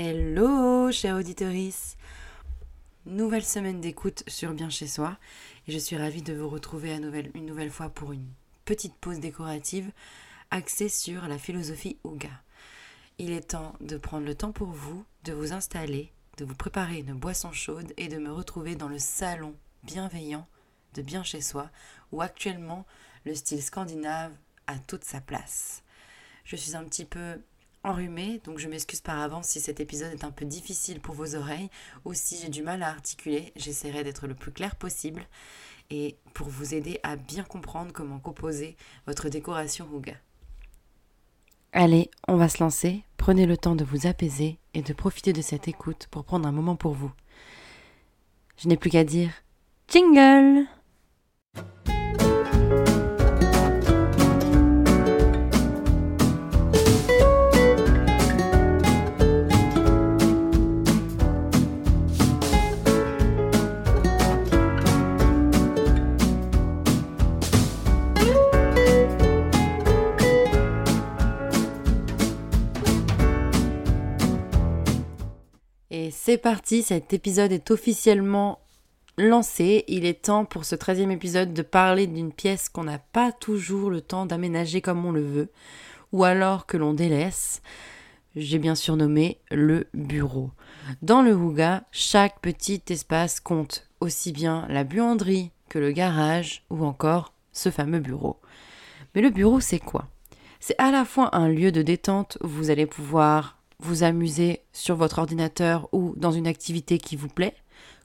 Hello, chère auditorice Nouvelle semaine d'écoute sur Bien chez soi et je suis ravie de vous retrouver à une nouvelle fois pour une petite pause décorative axée sur la philosophie Ouga. Il est temps de prendre le temps pour vous, de vous installer, de vous préparer une boisson chaude et de me retrouver dans le salon bienveillant de Bien chez soi où actuellement le style scandinave a toute sa place. Je suis un petit peu enrhumée, donc je m'excuse par avance si cet épisode est un peu difficile pour vos oreilles ou si j'ai du mal à articuler, j'essaierai d'être le plus clair possible et pour vous aider à bien comprendre comment composer votre décoration Ouga. Allez, on va se lancer, prenez le temps de vous apaiser et de profiter de cette écoute pour prendre un moment pour vous. Je n'ai plus qu'à dire Jingle C'est parti, cet épisode est officiellement lancé. Il est temps pour ce 13e épisode de parler d'une pièce qu'on n'a pas toujours le temps d'aménager comme on le veut, ou alors que l'on délaisse. J'ai bien surnommé le bureau. Dans le Houga, chaque petit espace compte, aussi bien la buanderie que le garage ou encore ce fameux bureau. Mais le bureau, c'est quoi? C'est à la fois un lieu de détente où vous allez pouvoir vous amuser sur votre ordinateur ou dans une activité qui vous plaît,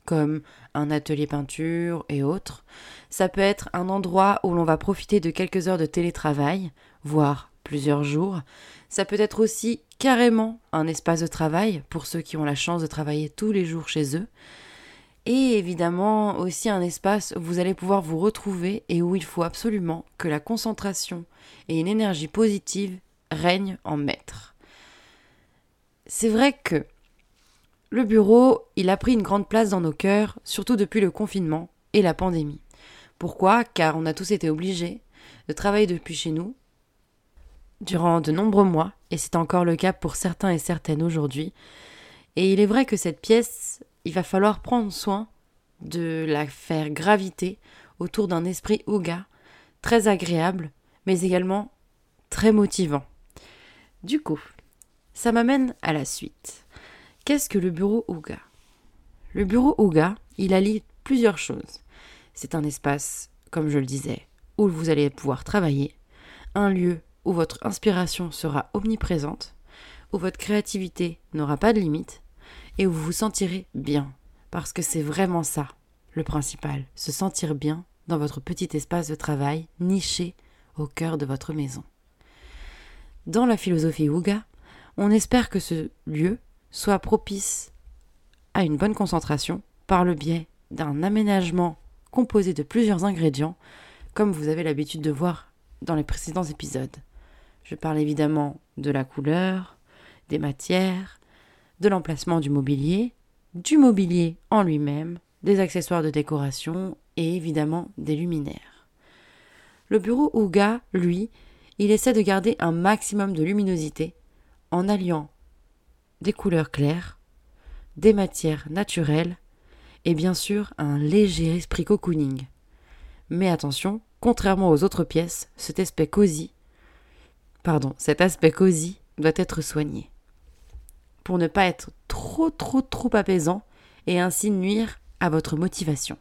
comme un atelier peinture et autres. Ça peut être un endroit où l'on va profiter de quelques heures de télétravail, voire plusieurs jours. Ça peut être aussi carrément un espace de travail pour ceux qui ont la chance de travailler tous les jours chez eux. Et évidemment aussi un espace où vous allez pouvoir vous retrouver et où il faut absolument que la concentration et une énergie positive règnent en maître. C'est vrai que le bureau, il a pris une grande place dans nos cœurs, surtout depuis le confinement et la pandémie. Pourquoi? Car on a tous été obligés de travailler depuis chez nous durant de nombreux mois, et c'est encore le cas pour certains et certaines aujourd'hui. Et il est vrai que cette pièce, il va falloir prendre soin de la faire graviter autour d'un esprit ouga, très agréable, mais également très motivant. Du coup, ça m'amène à la suite. Qu'est-ce que le bureau Ouga? Le bureau Ouga, il allie plusieurs choses. C'est un espace, comme je le disais, où vous allez pouvoir travailler, un lieu où votre inspiration sera omniprésente, où votre créativité n'aura pas de limite, et où vous vous sentirez bien. Parce que c'est vraiment ça, le principal, se sentir bien dans votre petit espace de travail niché au cœur de votre maison. Dans la philosophie Ouga, on espère que ce lieu soit propice à une bonne concentration par le biais d'un aménagement composé de plusieurs ingrédients, comme vous avez l'habitude de voir dans les précédents épisodes. Je parle évidemment de la couleur, des matières, de l'emplacement du mobilier, du mobilier en lui-même, des accessoires de décoration et évidemment des luminaires. Le bureau Ouga, lui, il essaie de garder un maximum de luminosité en alliant des couleurs claires, des matières naturelles et bien sûr un léger esprit cocooning. Mais attention, contrairement aux autres pièces, cet aspect cosy, pardon, cet aspect cosy doit être soigné pour ne pas être trop trop trop apaisant et ainsi nuire à votre motivation.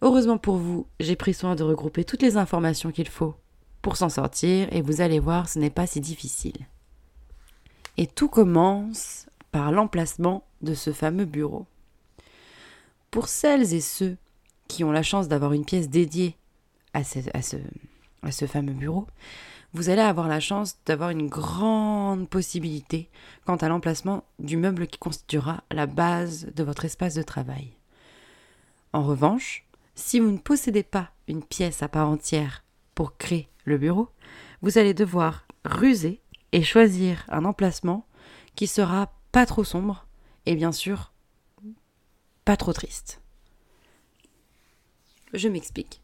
Heureusement pour vous, j'ai pris soin de regrouper toutes les informations qu'il faut pour s'en sortir et vous allez voir, ce n'est pas si difficile. Et tout commence par l'emplacement de ce fameux bureau. Pour celles et ceux qui ont la chance d'avoir une pièce dédiée à ce, fameux bureau, vous allez avoir la chance d'avoir une grande possibilité quant à l'emplacement du meuble qui constituera la base de votre espace de travail. En revanche, si vous ne possédez pas une pièce à part entière pour créer le bureau, vous allez devoir ruser et choisir un emplacement qui sera pas trop sombre et bien sûr pas trop triste. Je m'explique.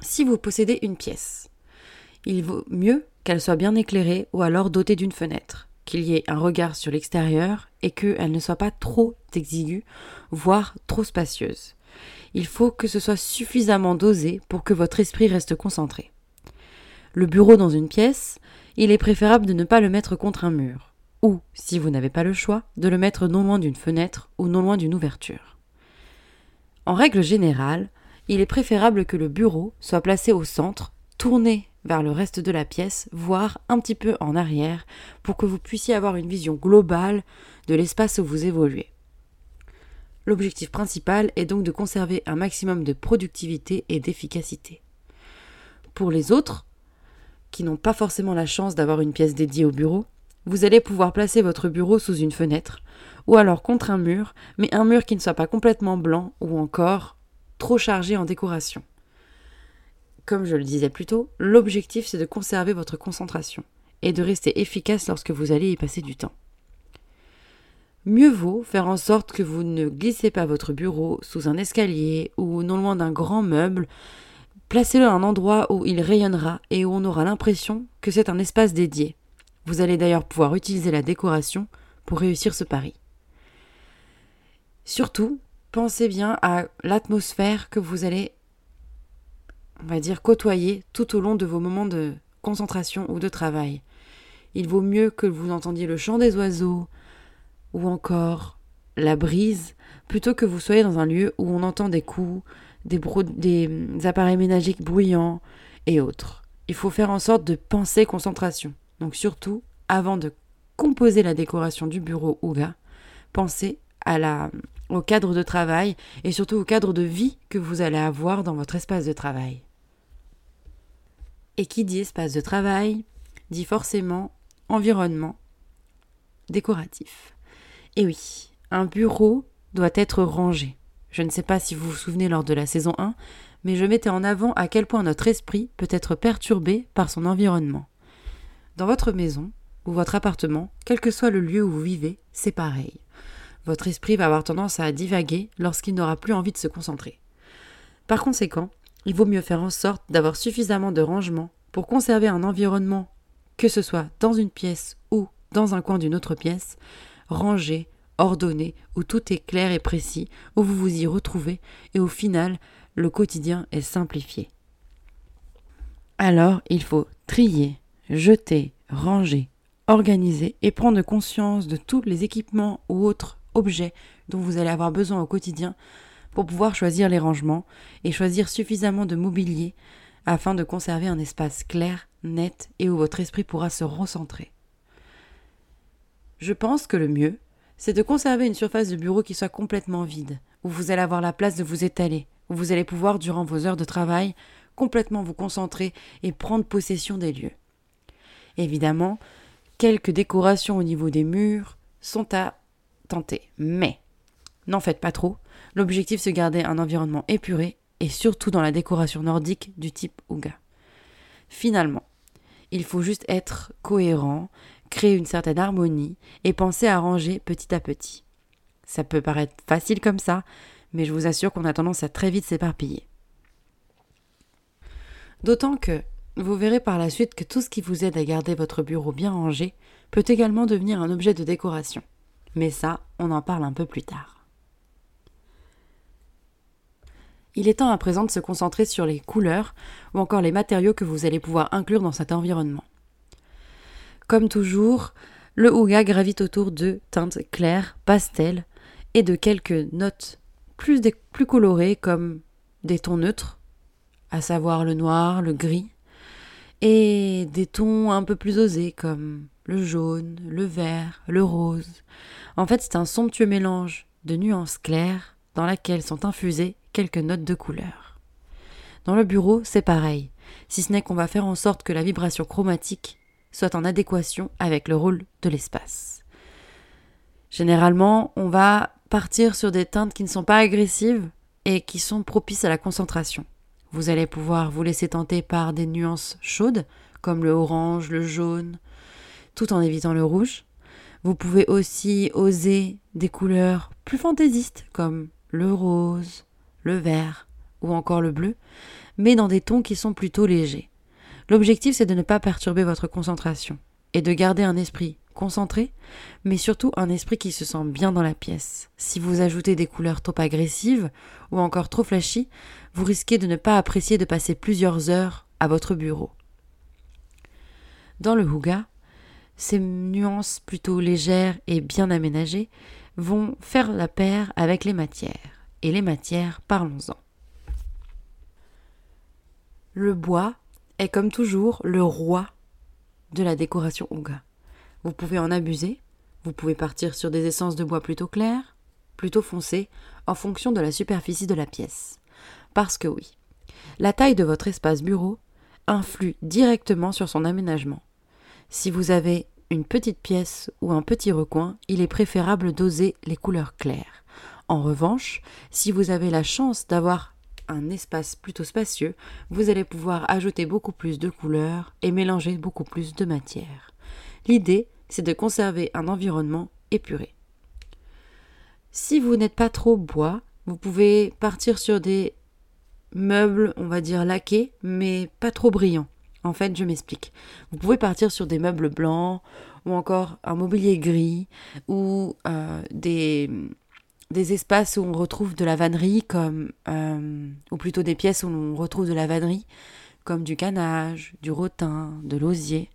Si vous possédez une pièce, il vaut mieux qu'elle soit bien éclairée ou alors dotée d'une fenêtre, qu'il y ait un regard sur l'extérieur et qu'elle ne soit pas trop exiguë, voire trop spacieuse. Il faut que ce soit suffisamment dosé pour que votre esprit reste concentré. Le bureau dans une pièce, il est préférable de ne pas le mettre contre un mur, ou, si vous n'avez pas le choix, de le mettre non loin d'une fenêtre ou non loin d'une ouverture. En règle générale, il est préférable que le bureau soit placé au centre, tourné vers le reste de la pièce, voire un petit peu en arrière, pour que vous puissiez avoir une vision globale de l'espace où vous évoluez. L'objectif principal est donc de conserver un maximum de productivité et d'efficacité. Pour les autres, qui n'ont pas forcément la chance d'avoir une pièce dédiée au bureau, vous allez pouvoir placer votre bureau sous une fenêtre, ou alors contre un mur, mais un mur qui ne soit pas complètement blanc ou encore trop chargé en décoration. Comme je le disais plus tôt, l'objectif c'est de conserver votre concentration et de rester efficace lorsque vous allez y passer du temps. Mieux vaut faire en sorte que vous ne glissez pas votre bureau sous un escalier ou non loin d'un grand meuble. Placez-le à un endroit où il rayonnera et où on aura l'impression que c'est un espace dédié. Vous allez d'ailleurs pouvoir utiliser la décoration pour réussir ce pari. Surtout, pensez bien à l'atmosphère que vous allez, on va dire, côtoyer tout au long de vos moments de concentration ou de travail. Il vaut mieux que vous entendiez le chant des oiseaux ou encore la brise, plutôt que vous soyez dans un lieu où on entend des coups, des, des appareils ménagers bruyants et autres. Il faut faire en sorte de penser concentration. Donc surtout, avant de composer la décoration du bureau Ouga, pensez à la, au cadre de travail et surtout au cadre de vie que vous allez avoir dans votre espace de travail. Et qui dit espace de travail dit forcément environnement décoratif. Et oui, un bureau doit être rangé. Je ne sais pas si vous vous souvenez lors de la saison 1, mais je mettais en avant à quel point notre esprit peut être perturbé par son environnement. Dans votre maison ou votre appartement, quel que soit le lieu où vous vivez, c'est pareil. Votre esprit va avoir tendance à divaguer lorsqu'il n'aura plus envie de se concentrer. Par conséquent, il vaut mieux faire en sorte d'avoir suffisamment de rangement pour conserver un environnement, que ce soit dans une pièce ou dans un coin d'une autre pièce, rangé, ordonné, où tout est clair et précis, où vous vous y retrouvez, et au final, le quotidien est simplifié. Alors, il faut trier, jeter, ranger, organiser et prendre conscience de tous les équipements ou autres objets dont vous allez avoir besoin au quotidien pour pouvoir choisir les rangements et choisir suffisamment de mobilier afin de conserver un espace clair, net et où votre esprit pourra se recentrer. Je pense que le mieux, c'est de conserver une surface de bureau qui soit complètement vide, où vous allez avoir la place de vous étaler, où vous allez pouvoir, durant vos heures de travail, complètement vous concentrer et prendre possession des lieux. Évidemment, quelques décorations au niveau des murs sont à tenter, mais n'en faites pas trop. L'objectif c'est de garder un environnement épuré et surtout dans la décoration nordique du type Ouga. Finalement, il faut juste être cohérent, créer une certaine harmonie et penser à ranger petit à petit. Ça peut paraître facile comme ça, mais je vous assure qu'on a tendance à très vite s'éparpiller. D'autant que vous verrez par la suite que tout ce qui vous aide à garder votre bureau bien rangé peut également devenir un objet de décoration. Mais ça, on en parle un peu plus tard. Il est temps à présent de se concentrer sur les couleurs ou encore les matériaux que vous allez pouvoir inclure dans cet environnement. Comme toujours, le Ouga gravite autour de teintes claires, pastel et de quelques notes plus, plus colorées comme des tons neutres, à savoir le noir, le gris, et des tons un peu plus osés comme le jaune, le vert, le rose. En fait, c'est un somptueux mélange de nuances claires dans laquelle sont infusées quelques notes de couleur. Dans le bureau, c'est pareil, si ce n'est qu'on va faire en sorte que la vibration chromatique soit en adéquation avec le rôle de l'espace. Généralement, on va partir sur des teintes qui ne sont pas agressives et qui sont propices à la concentration. Vous allez pouvoir vous laisser tenter par des nuances chaudes, comme le orange, le jaune, tout en évitant le rouge. Vous pouvez aussi oser des couleurs plus fantaisistes, comme le rose, le vert ou encore le bleu, mais dans des tons qui sont plutôt légers. L'objectif, c'est de ne pas perturber votre concentration et de garder un esprit concentré, mais surtout un esprit qui se sent bien dans la pièce. Si vous ajoutez des couleurs trop agressives ou encore trop flashy, vous risquez de ne pas apprécier de passer plusieurs heures à votre bureau. Dans le Huga, ces nuances plutôt légères et bien aménagées vont faire la paire avec les matières. Et les matières, parlons-en. Le bois est comme toujours le roi de la décoration Ouga. Vous pouvez en abuser, vous pouvez partir sur des essences de bois plutôt claires, plutôt foncées, en fonction de la superficie de la pièce. Parce que oui, la taille de votre espace bureau influe directement sur son aménagement. Si vous avez une petite pièce ou un petit recoin, il est préférable d'oser les couleurs claires. En revanche, si vous avez la chance d'avoir un espace plutôt spacieux, vous allez pouvoir ajouter beaucoup plus de couleurs et mélanger beaucoup plus de matières. L'idée, c'est de conserver un environnement épuré. Si vous n'êtes pas trop bois, vous pouvez partir sur des meubles, on va dire laqués, mais pas trop brillants. En fait, je m'explique. Vous pouvez partir sur des meubles blancs ou encore un mobilier gris ou euh, des, des espaces où on retrouve de la vannerie comme euh, ou plutôt des pièces où on retrouve de la vannerie comme du canage, du rotin, de l'osier,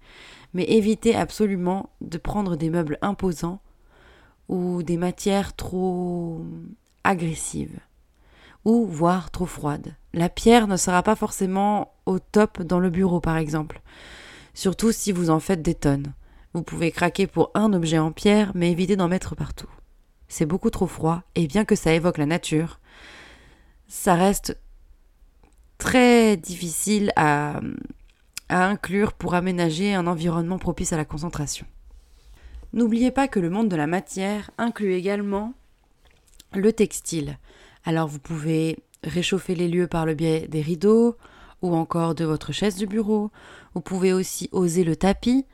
mais évitez absolument de prendre des meubles imposants ou des matières trop agressives ou voire trop froides. La pierre ne sera pas forcément au top dans le bureau par exemple, surtout si vous en faites des tonnes. Vous pouvez craquer pour un objet en pierre, mais évitez d'en mettre partout c'est beaucoup trop froid, et bien que ça évoque la nature, ça reste très difficile à, inclure pour aménager un environnement propice à la concentration. N'oubliez pas que le monde de la matière inclut également le textile. Alors vous pouvez réchauffer les lieux par le biais des rideaux ou encore de votre chaise du bureau. Vous pouvez aussi oser le tapis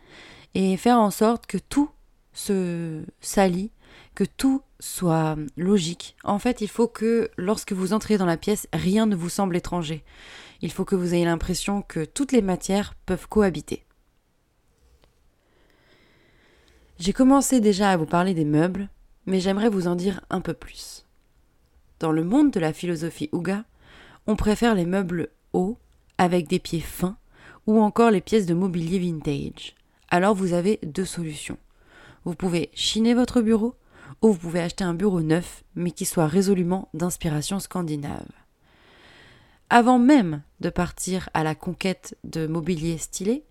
et faire en sorte que tout se salit que tout soit logique. En fait, il faut que lorsque vous entrez dans la pièce, rien ne vous semble étranger. Il faut que vous ayez l'impression que toutes les matières peuvent cohabiter. J'ai commencé déjà à vous parler des meubles, mais j'aimerais vous en dire un peu plus. Dans le monde de la philosophie Ouga, on préfère les meubles hauts, avec des pieds fins, ou encore les pièces de mobilier vintage. Alors vous avez deux solutions. Vous pouvez chiner votre bureau, ou vous pouvez acheter un bureau neuf, mais qui soit résolument d'inspiration scandinave. Avant même de partir à la conquête de mobilier stylé,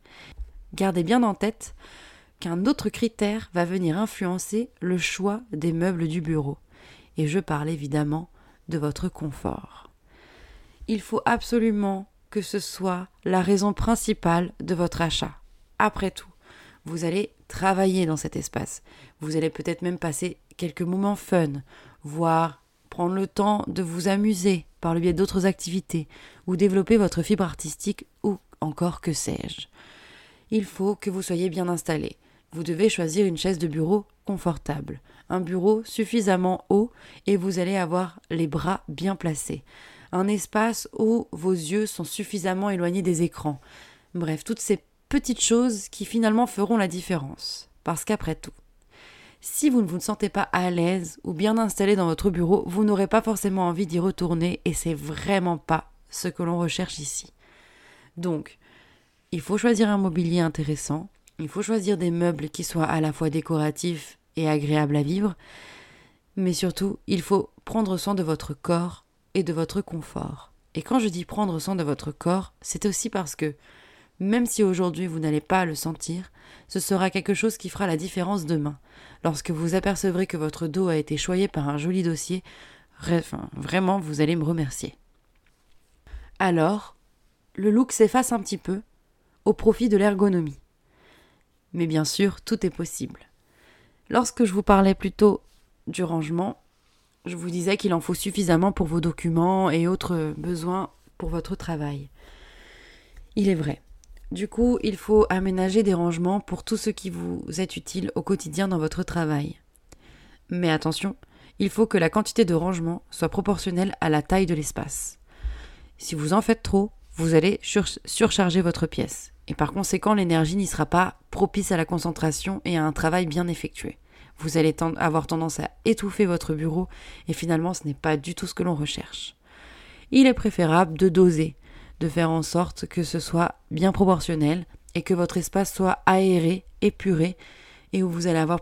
gardez bien en tête qu'un autre critère va venir influencer le choix des meubles du bureau, et je parle évidemment de votre confort. Il faut absolument que ce soit la raison principale de votre achat. Après tout, vous allez travailler dans cet espace. Vous allez peut-être même passer quelques moments fun, voire prendre le temps de vous amuser par le biais d'autres activités, ou développer votre fibre artistique, ou encore que sais-je. Il faut que vous soyez bien installé. Vous devez choisir une chaise de bureau confortable, un bureau suffisamment haut et vous allez avoir les bras bien placés, un espace où vos yeux sont suffisamment éloignés des écrans. Bref, toutes ces petites choses qui finalement feront la différence. Parce qu'après tout, si vous ne vous sentez pas à l'aise ou bien installé dans votre bureau, vous n'aurez pas forcément envie d'y retourner et c'est vraiment pas ce que l'on recherche ici. Donc, il faut choisir un mobilier intéressant, il faut choisir des meubles qui soient à la fois décoratifs et agréables à vivre, mais surtout, il faut prendre soin de votre corps et de votre confort. Et quand je dis prendre soin de votre corps, c'est aussi parce que même si aujourd'hui vous n'allez pas le sentir, ce sera quelque chose qui fera la différence demain. Lorsque vous apercevrez que votre dos a été choyé par un joli dossier, vraiment vous allez me remercier. Alors, le look s'efface un petit peu au profit de l'ergonomie. Mais bien sûr, tout est possible. Lorsque je vous parlais plutôt du rangement, je vous disais qu'il en faut suffisamment pour vos documents et autres besoins pour votre travail. Il est vrai. Du coup, il faut aménager des rangements pour tout ce qui vous est utile au quotidien dans votre travail. Mais attention, il faut que la quantité de rangement soit proportionnelle à la taille de l'espace. Si vous en faites trop, vous allez surcharger votre pièce. Et par conséquent, l'énergie n'y sera pas propice à la concentration et à un travail bien effectué. Vous allez avoir tendance à étouffer votre bureau et finalement ce n'est pas du tout ce que l'on recherche. Il est préférable de doser, de faire en sorte que ce soit bien proportionnel et que votre espace soit aéré, épuré et où vous allez avoir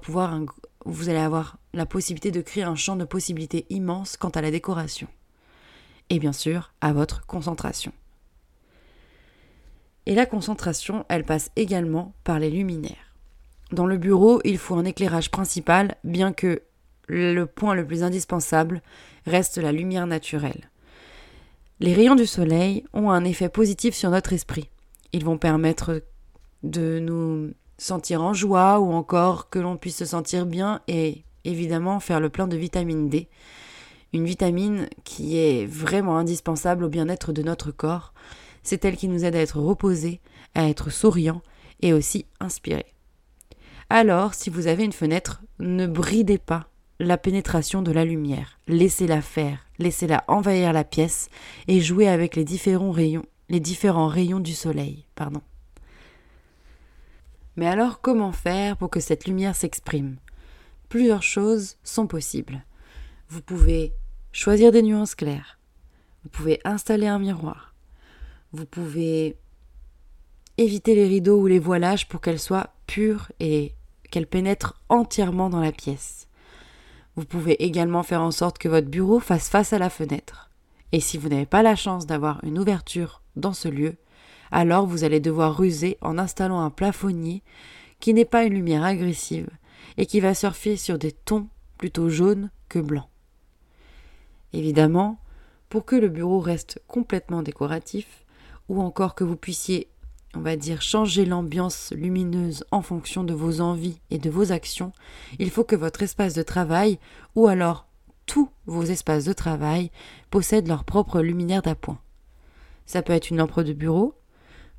vous allez avoir la possibilité de créer un champ de possibilités immense quant à la décoration. Et bien sûr, à votre concentration. Et la concentration, elle passe également par les luminaires. Dans le bureau, il faut un éclairage principal, bien que le point le plus indispensable reste la lumière naturelle. Les rayons du soleil ont un effet positif sur notre esprit. Ils vont permettre de nous sentir en joie ou encore que l'on puisse se sentir bien et évidemment faire le plein de vitamine D. Une vitamine qui est vraiment indispensable au bien-être de notre corps. C'est elle qui nous aide à être reposés, à être souriants et aussi inspirés. Alors, si vous avez une fenêtre, ne bridez pas la pénétration de la lumière. Laissez-la faire, laissez-la envahir la pièce et jouez avec les différents rayons, les différents rayons du soleil. Pardon. Mais alors comment faire pour que cette lumière s'exprime? Plusieurs choses sont possibles. Vous pouvez choisir des nuances claires. Vous pouvez installer un miroir. Vous pouvez éviter les rideaux ou les voilages pour qu'elles soient pures et qu'elles pénètrent entièrement dans la pièce. Vous pouvez également faire en sorte que votre bureau fasse face à la fenêtre. Et si vous n'avez pas la chance d'avoir une ouverture dans ce lieu, alors vous allez devoir ruser en installant un plafonnier qui n'est pas une lumière agressive et qui va surfer sur des tons plutôt jaunes que blancs. Évidemment, pour que le bureau reste complètement décoratif, ou encore que vous puissiez, on va dire, changer l'ambiance lumineuse en fonction de vos envies et de vos actions, il faut que votre espace de travail, ou alors tous vos espaces de travail, possèdent leur propre luminaire d'appoint. Ça peut être une lampe de bureau,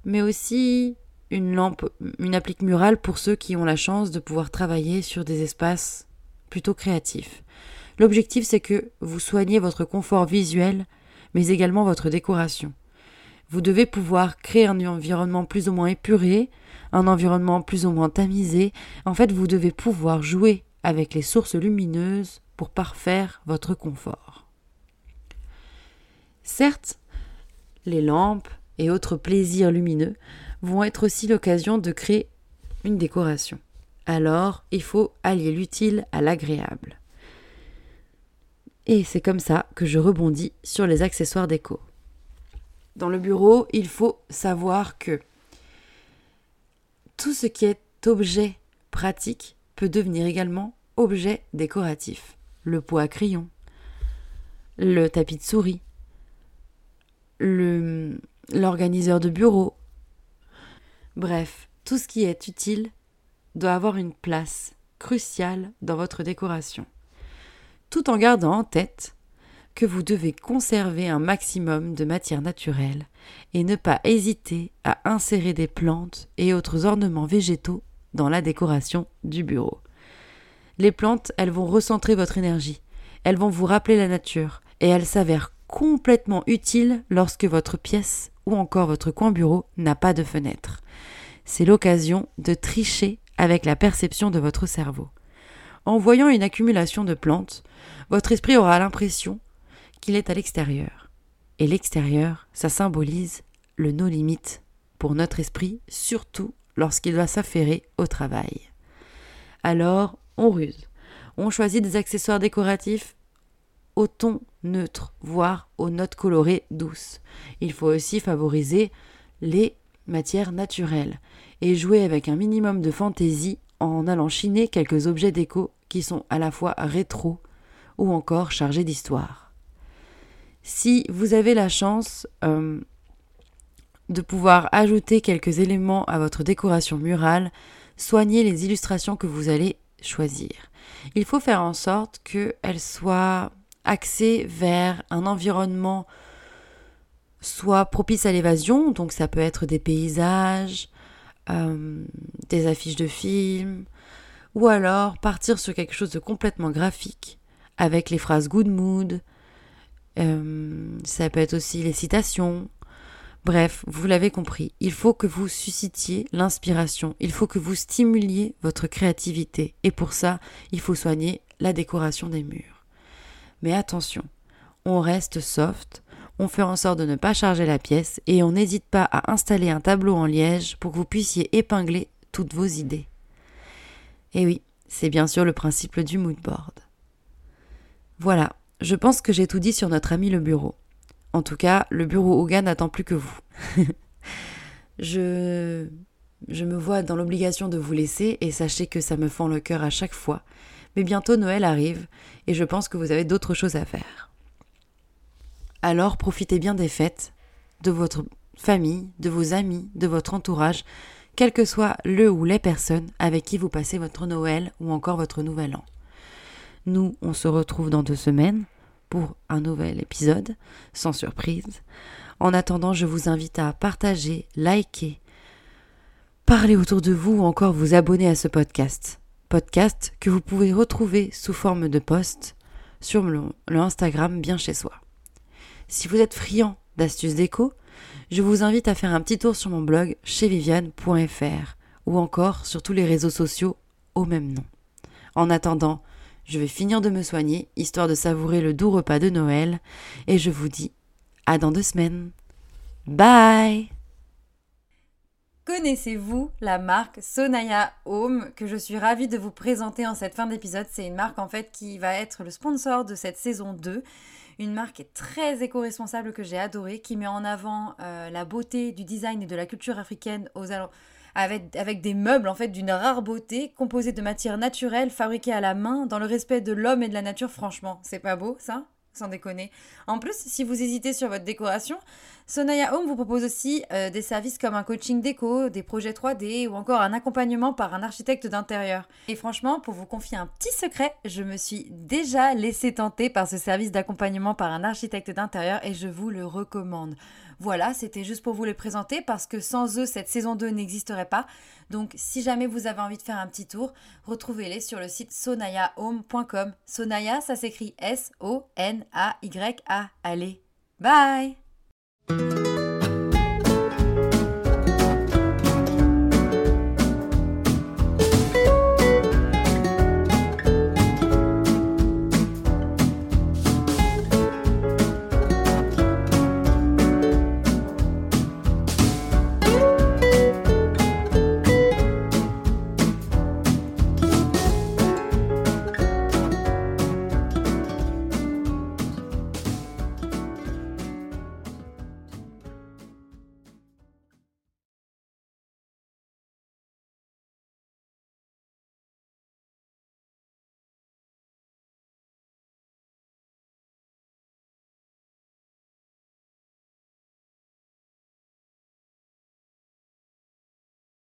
mais aussi une lampe, une applique murale pour ceux qui ont la chance de pouvoir travailler sur des espaces plutôt créatifs. L'objectif, c'est que vous soignez votre confort visuel, mais également votre décoration. Vous devez pouvoir créer un environnement plus ou moins épuré, un environnement plus ou moins tamisé. En fait, vous devez pouvoir jouer avec les sources lumineuses pour parfaire votre confort. Certes, les lampes, et autres plaisirs lumineux vont être aussi l'occasion de créer une décoration. Alors, il faut allier l'utile à l'agréable. Et c'est comme ça que je rebondis sur les accessoires déco. Dans le bureau, il faut savoir que tout ce qui est objet pratique peut devenir également objet décoratif. Le pot à crayon, le tapis de souris, l'organiseur de bureau. Bref, tout ce qui est utile doit avoir une place cruciale dans votre décoration, tout en gardant en tête que vous devez conserver un maximum de matière naturelle et ne pas hésiter à insérer des plantes et autres ornements végétaux dans la décoration du bureau. Les plantes, elles vont recentrer votre énergie, elles vont vous rappeler la nature, et elles s'avèrent complètement utiles lorsque votre pièce ou encore votre coin bureau n'a pas de fenêtre. C'est l'occasion de tricher avec la perception de votre cerveau. En voyant une accumulation de plantes, votre esprit aura l'impression qu'il est à l'extérieur. Et l'extérieur, ça symbolise le no limite pour notre esprit, surtout lorsqu'il doit s'affairer au travail. Alors, on ruse. On choisit des accessoires décoratifs au ton neutre, voire aux notes colorées douces. Il faut aussi favoriser les matières naturelles et jouer avec un minimum de fantaisie en allant chiner quelques objets déco qui sont à la fois rétro ou encore chargés d'histoire. Si vous avez la chance euh, de pouvoir ajouter quelques éléments à votre décoration murale, soignez les illustrations que vous allez choisir. Il faut faire en sorte qu'elles soient axé vers un environnement soit propice à l'évasion, donc ça peut être des paysages, euh, des affiches de films, ou alors partir sur quelque chose de complètement graphique, avec les phrases good mood, euh, ça peut être aussi les citations. Bref, vous l'avez compris, il faut que vous suscitiez l'inspiration, il faut que vous stimuliez votre créativité, et pour ça, il faut soigner la décoration des murs. Mais attention, on reste soft, on fait en sorte de ne pas charger la pièce, et on n'hésite pas à installer un tableau en liège pour que vous puissiez épingler toutes vos idées. Et oui, c'est bien sûr le principe du mood board. Voilà, je pense que j'ai tout dit sur notre ami le bureau. En tout cas, le bureau Hogan n'attend plus que vous. je je me vois dans l'obligation de vous laisser et sachez que ça me fend le cœur à chaque fois. Mais bientôt Noël arrive et je pense que vous avez d'autres choses à faire. Alors profitez bien des fêtes, de votre famille, de vos amis, de votre entourage, quel que soit le ou les personnes avec qui vous passez votre Noël ou encore votre Nouvel An. Nous, on se retrouve dans deux semaines pour un nouvel épisode, sans surprise. En attendant, je vous invite à partager, liker, parler autour de vous ou encore vous abonner à ce podcast. Podcast que vous pouvez retrouver sous forme de post sur le, Instagram bien chez soi. Si vous êtes friand d'astuces déco, je vous invite à faire un petit tour sur mon blog chez viviane.fr ou encore sur tous les réseaux sociaux au même nom. En attendant, je vais finir de me soigner, histoire de savourer le doux repas de Noël, et je vous dis à dans deux semaines. Bye Connaissez-vous la marque Sonaya Home que je suis ravie de vous présenter en cette fin d'épisode C'est une marque en fait qui va être le sponsor de cette saison 2. Une marque très éco-responsable que j'ai adorée, qui met en avant euh, la beauté du design et de la culture africaine aux alentours avec, des meubles en fait d'une rare beauté, composés de matières naturelles, fabriquées à la main, dans le respect de l'homme et de la nature, franchement. C'est pas beau ça? Sans déconner. En plus, si vous hésitez sur votre décoration, Sonaya Home vous propose aussi euh, des services comme un coaching déco, des projets 3D ou encore un accompagnement par un architecte d'intérieur. Et franchement, pour vous confier un petit secret, je me suis déjà laissé tenter par ce service d'accompagnement par un architecte d'intérieur et je vous le recommande. Voilà, c'était juste pour vous les présenter parce que sans eux, cette saison 2 n'existerait pas. Donc si jamais vous avez envie de faire un petit tour, retrouvez-les sur le site sonayahome.com. Sonaya, ça s'écrit S-O-N-A-Y-A. Allez, bye Thank you.